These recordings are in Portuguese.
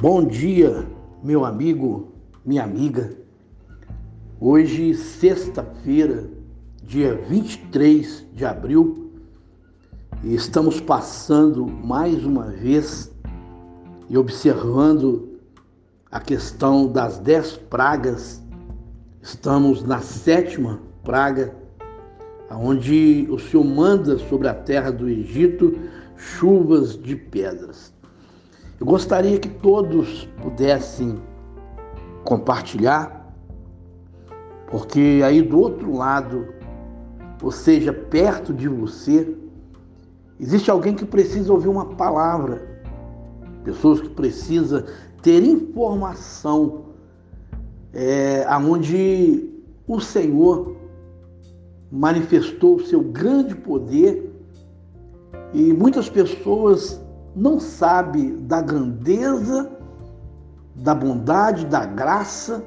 Bom dia, meu amigo, minha amiga. Hoje, sexta-feira, dia 23 de abril, e estamos passando mais uma vez e observando a questão das dez pragas. Estamos na sétima praga, onde o Senhor manda sobre a terra do Egito chuvas de pedras. Eu gostaria que todos pudessem compartilhar, porque aí do outro lado, ou seja, perto de você, existe alguém que precisa ouvir uma palavra, pessoas que precisam ter informação é, aonde o Senhor manifestou o seu grande poder e muitas pessoas não sabe da grandeza, da bondade, da graça,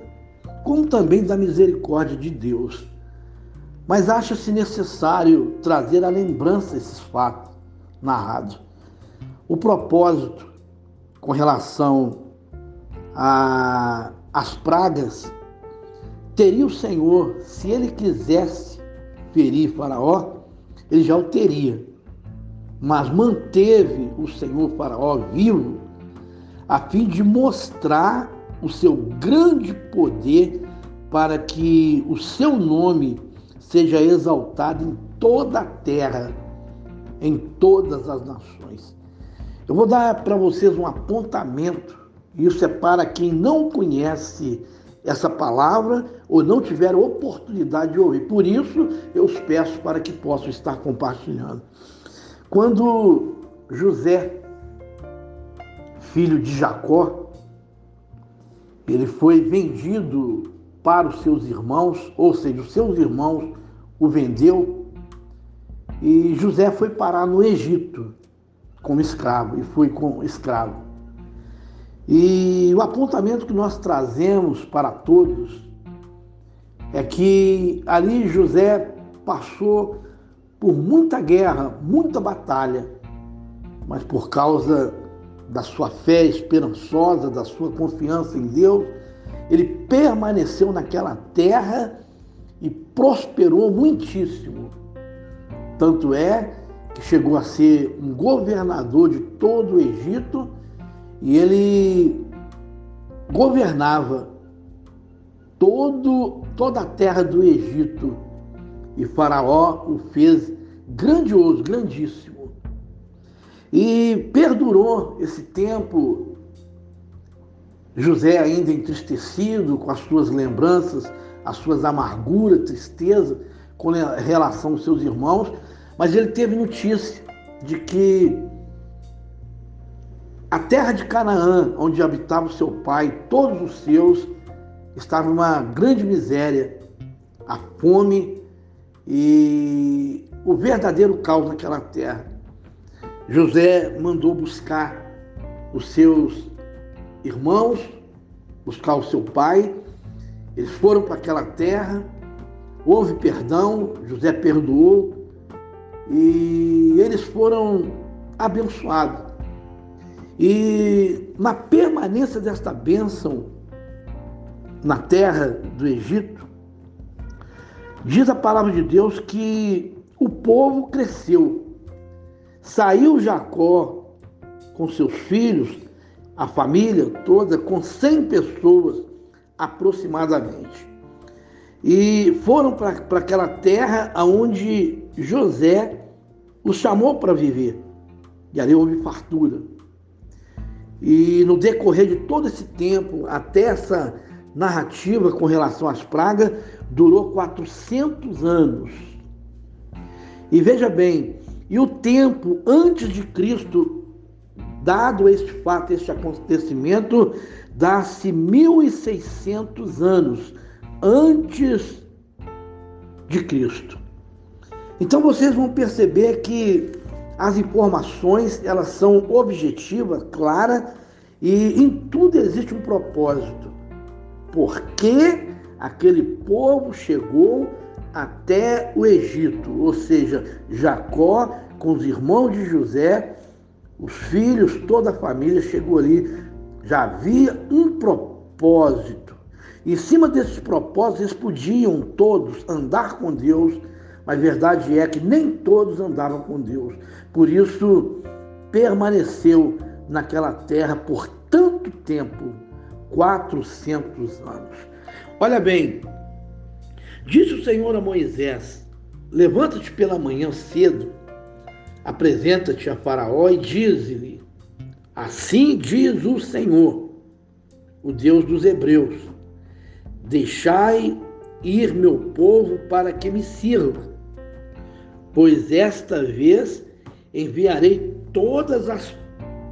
como também da misericórdia de Deus. Mas acha-se necessário trazer à lembrança esses fatos narrados. O propósito com relação às pragas teria o Senhor, se ele quisesse ferir Faraó, ele já o teria mas manteve o Senhor Faraó vivo, a fim de mostrar o seu grande poder para que o seu nome seja exaltado em toda a terra, em todas as nações. Eu vou dar para vocês um apontamento, isso é para quem não conhece essa palavra ou não tiver oportunidade de ouvir. Por isso, eu os peço para que possam estar compartilhando. Quando José, filho de Jacó, ele foi vendido para os seus irmãos, ou seja, os seus irmãos o vendeu, e José foi parar no Egito como escravo, e foi como escravo. E o apontamento que nós trazemos para todos é que ali José passou por muita guerra, muita batalha, mas por causa da sua fé esperançosa, da sua confiança em Deus, ele permaneceu naquela terra e prosperou muitíssimo. Tanto é que chegou a ser um governador de todo o Egito e ele governava todo, toda a terra do Egito e Faraó o fez grandioso, grandíssimo. E perdurou esse tempo, José ainda entristecido com as suas lembranças, as suas amarguras, tristeza com relação aos seus irmãos, mas ele teve notícia de que a terra de Canaã, onde habitava seu pai, todos os seus, estava uma grande miséria. A fome e o verdadeiro caos naquela terra. José mandou buscar os seus irmãos, buscar o seu pai. Eles foram para aquela terra, houve perdão, José perdoou e eles foram abençoados. E na permanência desta bênção na terra do Egito, Diz a palavra de Deus que o povo cresceu. Saiu Jacó com seus filhos, a família toda, com 100 pessoas aproximadamente. E foram para aquela terra onde José os chamou para viver. E ali houve fartura. E no decorrer de todo esse tempo, até essa narrativa com relação às pragas durou 400 anos. E veja bem, e o tempo antes de Cristo, dado este fato, este acontecimento, dá-se 1600 anos antes de Cristo. Então vocês vão perceber que as informações, elas são objetivas, claras, e em tudo existe um propósito por que aquele povo chegou até o Egito, ou seja, Jacó com os irmãos de José, os filhos, toda a família chegou ali já havia um propósito. Em cima desses propósitos, eles podiam todos andar com Deus, mas a verdade é que nem todos andavam com Deus. Por isso, permaneceu naquela terra por tanto tempo 400 anos. Olha bem, disse o Senhor a Moisés: Levanta-te pela manhã cedo, apresenta-te a Faraó e diz-lhe: Assim diz o Senhor, o Deus dos Hebreus: Deixai ir meu povo para que me sirva, pois esta vez enviarei todas as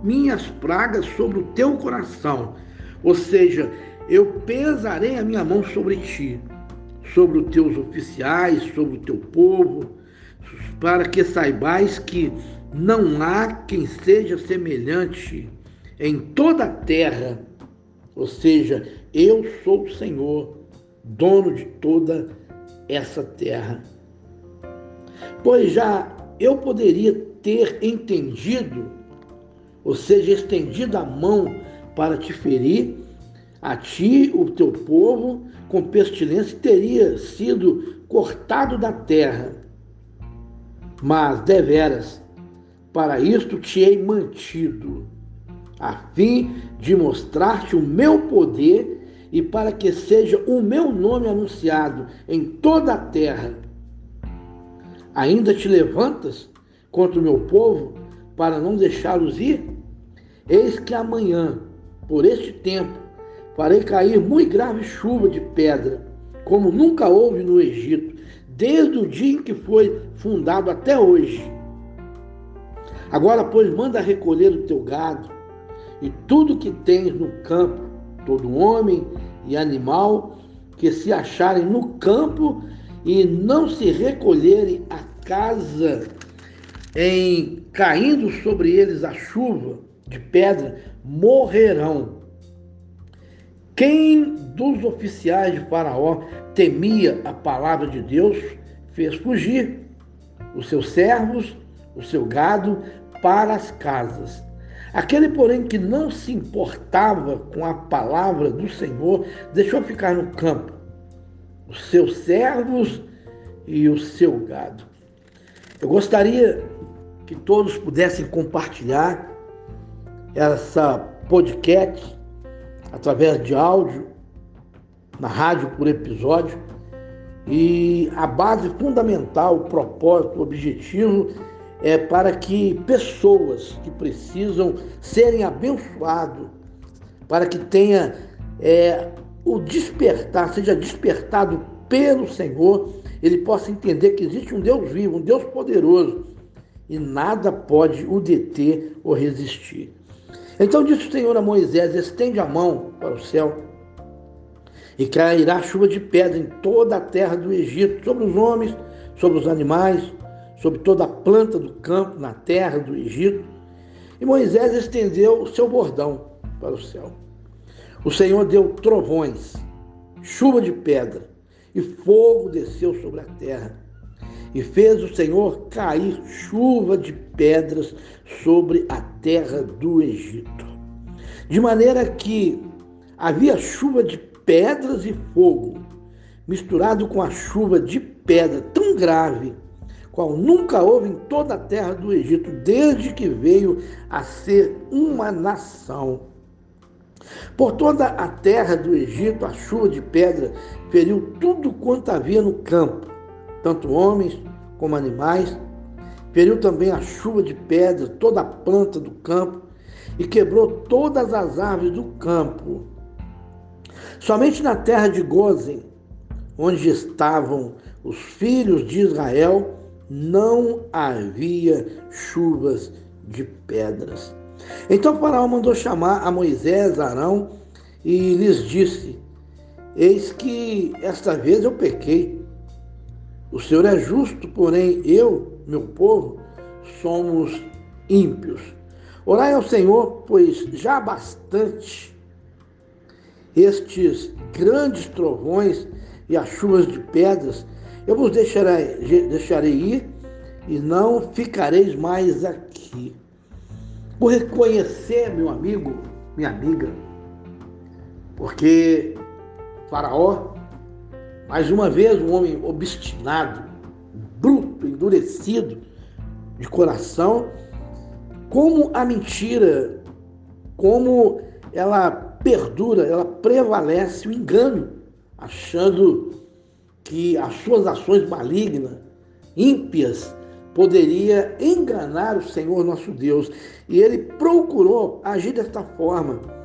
minhas pragas sobre o teu coração ou seja, eu pesarei a minha mão sobre ti, sobre os teus oficiais, sobre o teu povo, para que saibais que não há quem seja semelhante em toda a terra. Ou seja, eu sou o Senhor, dono de toda essa terra. Pois já eu poderia ter entendido, ou seja, estendido a mão para te ferir, a ti, o teu povo, com pestilência, teria sido cortado da terra. Mas, deveras, para isto te hei mantido, a fim de mostrar-te o meu poder e para que seja o meu nome anunciado em toda a terra. Ainda te levantas contra o meu povo para não deixá-los ir? Eis que amanhã por este tempo, farei cair muito grave chuva de pedra, como nunca houve no Egito, desde o dia em que foi fundado até hoje. Agora, pois, manda recolher o teu gado e tudo que tens no campo, todo homem e animal que se acharem no campo e não se recolherem a casa em caindo sobre eles a chuva de pedra, morrerão. Quem dos oficiais de Faraó temia a palavra de Deus fez fugir os seus servos, o seu gado para as casas. Aquele, porém, que não se importava com a palavra do Senhor, deixou ficar no campo os seus servos e o seu gado. Eu gostaria que todos pudessem compartilhar essa podcast através de áudio, na rádio por episódio. E a base fundamental, o propósito, o objetivo é para que pessoas que precisam serem abençoados, para que tenha é, o despertar, seja despertado pelo Senhor, ele possa entender que existe um Deus vivo, um Deus poderoso, e nada pode o deter ou resistir. Então disse o Senhor a Moisés: estende a mão para o céu, e cairá chuva de pedra em toda a terra do Egito, sobre os homens, sobre os animais, sobre toda a planta do campo na terra do Egito. E Moisés estendeu o seu bordão para o céu. O Senhor deu trovões, chuva de pedra, e fogo desceu sobre a terra. E fez o Senhor cair chuva de pedras sobre a terra do Egito. De maneira que havia chuva de pedras e fogo, misturado com a chuva de pedra tão grave, qual nunca houve em toda a terra do Egito, desde que veio a ser uma nação. Por toda a terra do Egito, a chuva de pedra feriu tudo quanto havia no campo, tanto homens como animais. Feriu também a chuva de pedra, toda a planta do campo, e quebrou todas as árvores do campo. Somente na terra de Gozen, onde estavam os filhos de Israel, não havia chuvas de pedras. Então Faraó mandou chamar a Moisés, Arão, e lhes disse: Eis que esta vez eu pequei o Senhor é justo, porém eu, meu povo, somos ímpios. Orai ao Senhor, pois já bastante estes grandes trovões e as chuvas de pedras, eu vos deixarei, deixarei ir e não ficareis mais aqui. Por reconhecer, meu amigo, minha amiga, porque Faraó, mais uma vez, um homem obstinado, bruto, endurecido de coração, como a mentira, como ela perdura, ela prevalece o engano, achando que as suas ações malignas, ímpias, poderia enganar o Senhor nosso Deus. E ele procurou agir desta forma.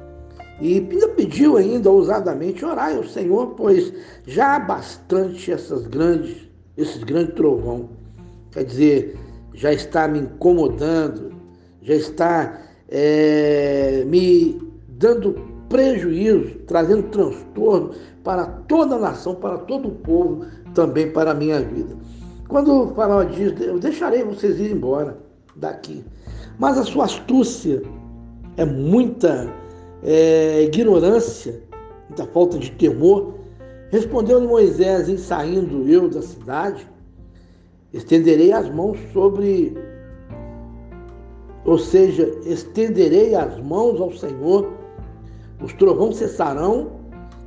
E ainda pediu ainda ousadamente orar ao Senhor, pois já há bastante essas grandes, esses grandes trovão. Quer dizer, já está me incomodando, já está é, me dando prejuízo, trazendo transtorno para toda a nação, para todo o povo, também para a minha vida. Quando o faraó diz, eu deixarei vocês ir embora daqui. Mas a sua astúcia é muita é, ignorância, muita falta de temor. Respondeu-lhe Moisés, em saindo eu da cidade, estenderei as mãos sobre, ou seja, estenderei as mãos ao Senhor, os trovões cessarão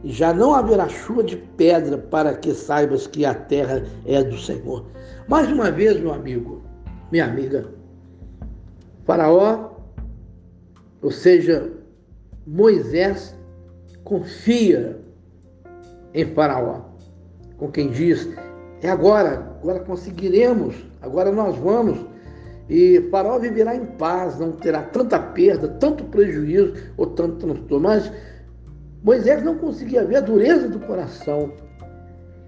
e já não haverá chuva de pedra para que saibas que a terra é do Senhor. Mais uma vez, meu amigo, minha amiga, Faraó, ou seja, Moisés, confia em Faraó, com quem diz: é agora, agora conseguiremos, agora nós vamos. E Faraó viverá em paz, não terá tanta perda, tanto prejuízo ou tanto transtorno. Mas Moisés não conseguia ver a dureza do coração.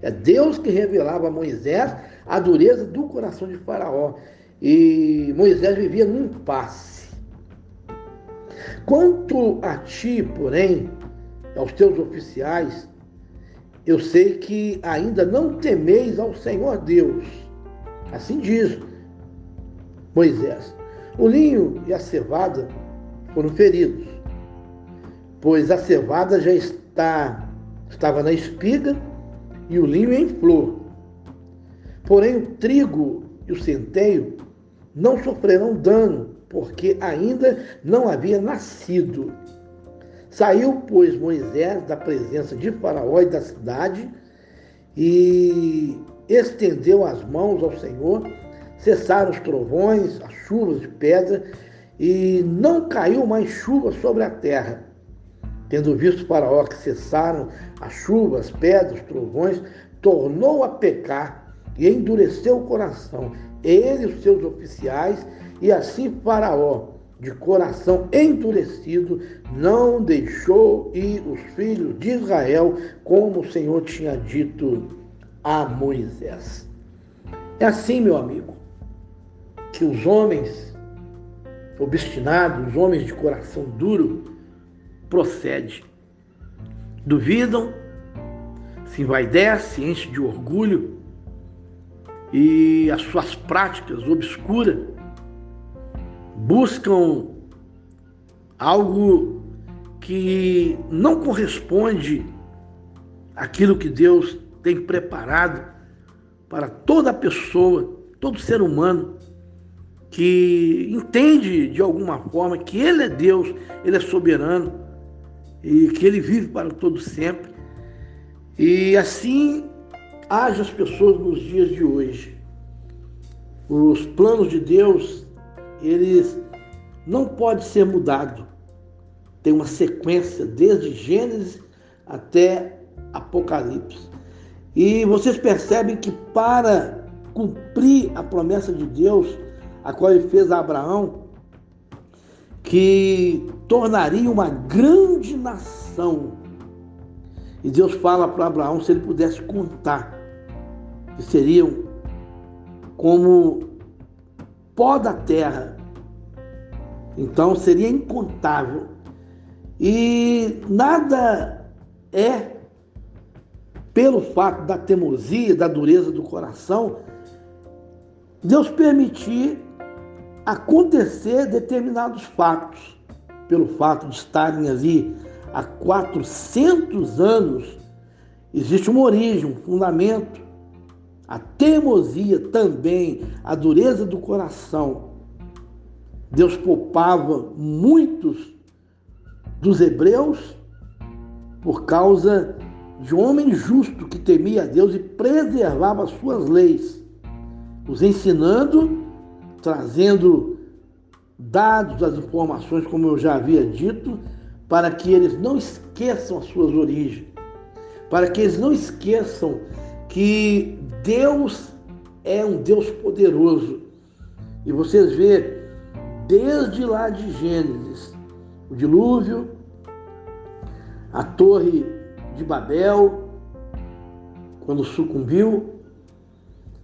É Deus que revelava a Moisés a dureza do coração de Faraó. E Moisés vivia num impasse. Quanto a ti, porém, aos teus oficiais, eu sei que ainda não temeis ao Senhor Deus. Assim diz Moisés. O linho e a cevada foram feridos pois a cevada já está, estava na espiga e o linho em flor. Porém, o trigo e o centeio não sofrerão dano, porque ainda não havia nascido. Saiu, pois, Moisés da presença de Faraó e da cidade e estendeu as mãos ao Senhor, cessaram os trovões, as chuvas de pedra, e não caiu mais chuva sobre a terra Tendo visto Faraó que cessaram as chuvas, pedras, trovões, tornou a pecar e endureceu o coração, ele e os seus oficiais, e assim Faraó, de coração endurecido, não deixou ir os filhos de Israel, como o Senhor tinha dito a Moisés. É assim, meu amigo, que os homens obstinados, os homens de coração duro, procede. Duvidam, se envaidece, enche de orgulho e as suas práticas obscuras buscam algo que não corresponde àquilo que Deus tem preparado para toda pessoa, todo ser humano que entende de alguma forma que Ele é Deus, Ele é soberano e que ele vive para todo sempre. E assim age as pessoas nos dias de hoje. Os planos de Deus, eles não podem ser mudados. Tem uma sequência desde Gênesis até Apocalipse. E vocês percebem que para cumprir a promessa de Deus, a qual ele fez a Abraão, que tornaria uma grande nação. E Deus fala para Abraão se ele pudesse contar, que seriam como pó da terra. Então seria incontável. E nada é, pelo fato da teimosia, da dureza do coração, Deus permitir acontecer determinados fatos, pelo fato de estarem ali há 400 anos, existe uma origem, um fundamento. A teimosia também, a dureza do coração. Deus poupava muitos dos hebreus por causa de um homem justo que temia a Deus e preservava as suas leis, os ensinando, trazendo dados, as informações, como eu já havia dito, para que eles não esqueçam as suas origens, para que eles não esqueçam que Deus é um Deus poderoso. E vocês vê, desde lá de Gênesis, o dilúvio, a torre de Babel, quando sucumbiu,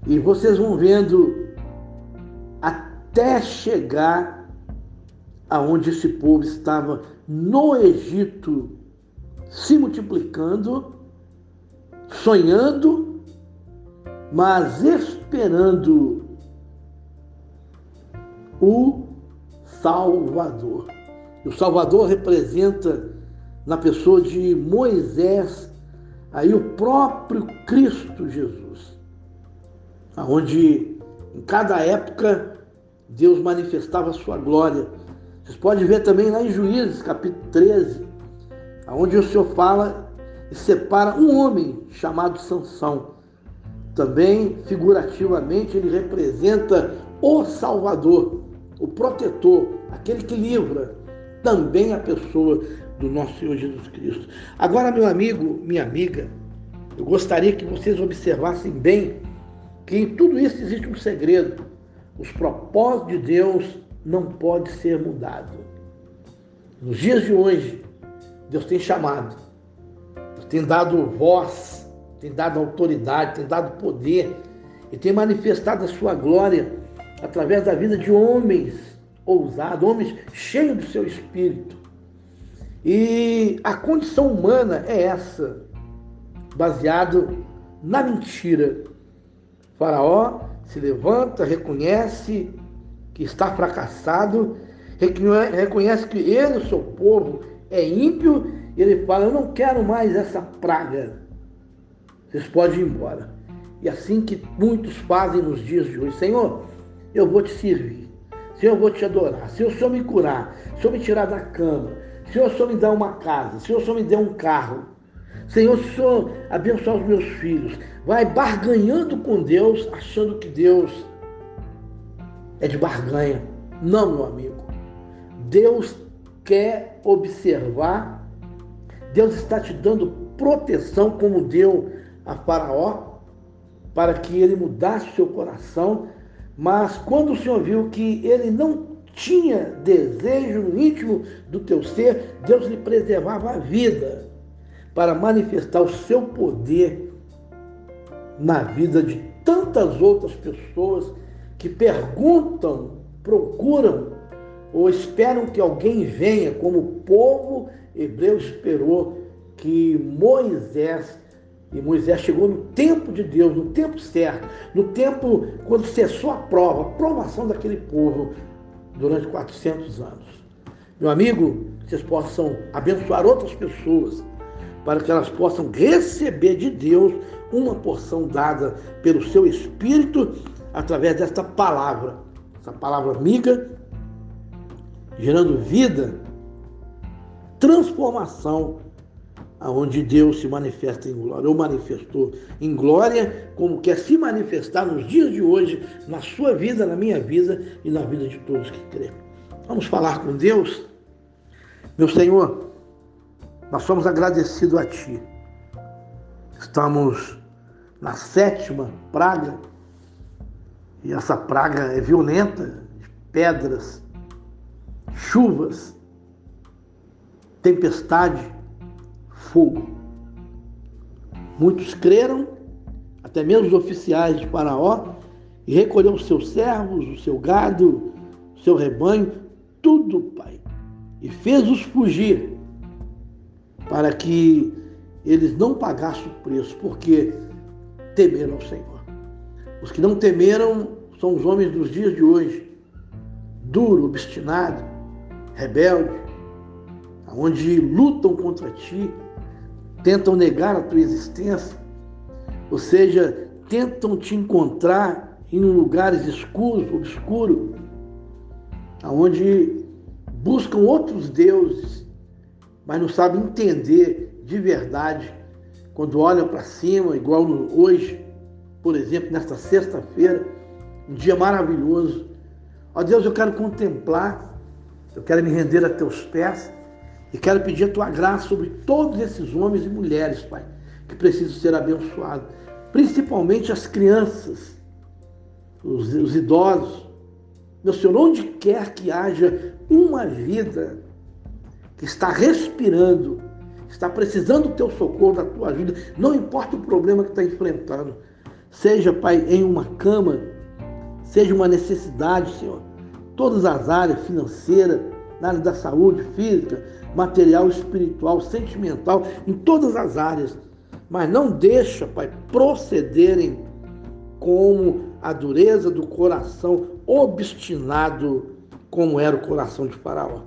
e vocês vão vendo até chegar aonde esse povo estava no Egito, se multiplicando, sonhando, mas esperando o Salvador. O Salvador representa na pessoa de Moisés, aí o próprio Cristo Jesus, aonde em cada época Deus manifestava a sua glória. Vocês podem ver também lá em Juízes, capítulo 13, aonde o Senhor fala e separa um homem chamado Sansão. Também, figurativamente, ele representa o Salvador, o protetor, aquele que livra também a pessoa do nosso Senhor Jesus Cristo. Agora, meu amigo, minha amiga, eu gostaria que vocês observassem bem que em tudo isso existe um segredo. Os propósitos de Deus não podem ser mudados. Nos dias de hoje, Deus tem chamado, Deus tem dado voz, tem dado autoridade, tem dado poder e tem manifestado a sua glória através da vida de homens ousados, homens cheios do seu espírito. E a condição humana é essa, baseado na mentira. O faraó se levanta, reconhece que está fracassado, reconhece que ele, o seu povo, é ímpio, e ele fala: Eu não quero mais essa praga. Vocês podem ir embora. E assim que muitos fazem nos dias de hoje: Senhor, eu vou te servir. Senhor, eu vou te adorar. Se o Senhor me curar, se Senhor me tirar da cama, se o Senhor me dá uma casa, se o Senhor me der um carro, Senhor, se o Senhor abençoar os meus filhos, vai barganhando com Deus, achando que Deus é de barganha. Não, meu amigo. Deus quer observar, Deus está te dando proteção, como deu a Faraó, para que ele mudasse seu coração. Mas quando o Senhor viu que ele não tinha desejo no íntimo do teu ser, Deus lhe preservava a vida para manifestar o seu poder na vida de tantas outras pessoas que perguntam, procuram ou esperam que alguém venha, como o povo hebreu esperou que Moisés e Moisés chegou no tempo de Deus, no tempo certo, no tempo quando cessou a prova, a provação daquele povo, durante 400 anos. Meu amigo, vocês possam abençoar outras pessoas para que elas possam receber de Deus uma porção dada pelo seu Espírito através desta palavra, essa palavra amiga, gerando vida, transformação, aonde Deus se manifesta em glória, ou manifestou em glória, como quer se manifestar nos dias de hoje, na sua vida, na minha vida e na vida de todos que crêem. Vamos falar com Deus? Meu Senhor, nós somos agradecidos a Ti. Estamos na sétima praga, e essa praga é violenta, pedras, chuvas, tempestade, fogo. Muitos creram, até mesmo os oficiais de Faraó, e recolheu os seus servos, o seu gado, o seu rebanho, tudo, Pai, e fez-os fugir, para que eles não pagassem o preço, porque temeram ao Senhor. Os que não temeram são os homens dos dias de hoje, duro, obstinado, rebelde, onde lutam contra ti, tentam negar a tua existência, ou seja, tentam te encontrar em lugares escuros, obscuros, aonde buscam outros deuses mas não sabem entender de verdade quando olham para cima, igual hoje, por exemplo, nesta sexta-feira, um dia maravilhoso. Ó Deus, eu quero contemplar, eu quero me render a teus pés e quero pedir a tua graça sobre todos esses homens e mulheres, Pai, que precisam ser abençoados, principalmente as crianças, os, os idosos. Meu Senhor, onde quer que haja uma vida que está respirando, está precisando do teu socorro, da tua ajuda, não importa o problema que está enfrentando, seja, Pai, em uma cama, seja uma necessidade, Senhor, todas as áreas, financeira, na área da saúde, física, material, espiritual, sentimental, em todas as áreas. Mas não deixa, Pai, procederem como a dureza do coração obstinado, como era o coração de Faraó.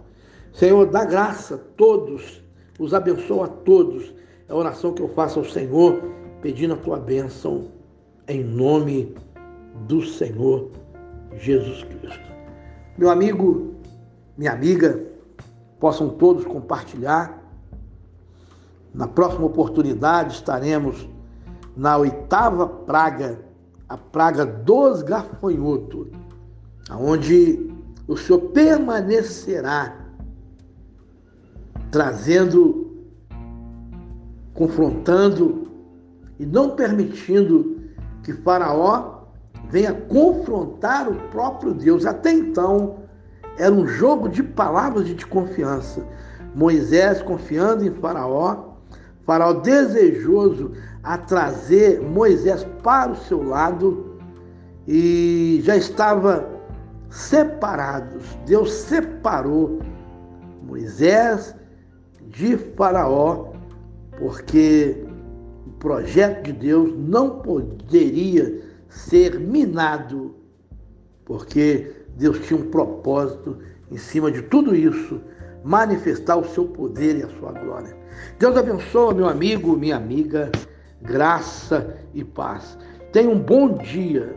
Senhor, dá graça a todos, os abençoa a todos. É a oração que eu faço ao Senhor, pedindo a tua bênção, em nome do Senhor Jesus Cristo. Meu amigo, minha amiga, possam todos compartilhar. Na próxima oportunidade estaremos na oitava praga, a praga dos gafanhotos, onde o Senhor permanecerá trazendo, confrontando e não permitindo que Faraó venha confrontar o próprio Deus. Até então, era um jogo de palavras de confiança. Moisés confiando em Faraó, Faraó desejoso a trazer Moisés para o seu lado e já estava separados. Deus separou Moisés de Faraó, porque o projeto de Deus não poderia ser minado, porque Deus tinha um propósito em cima de tudo isso, manifestar o seu poder e a sua glória. Deus abençoe, meu amigo, minha amiga, graça e paz. Tenha um bom dia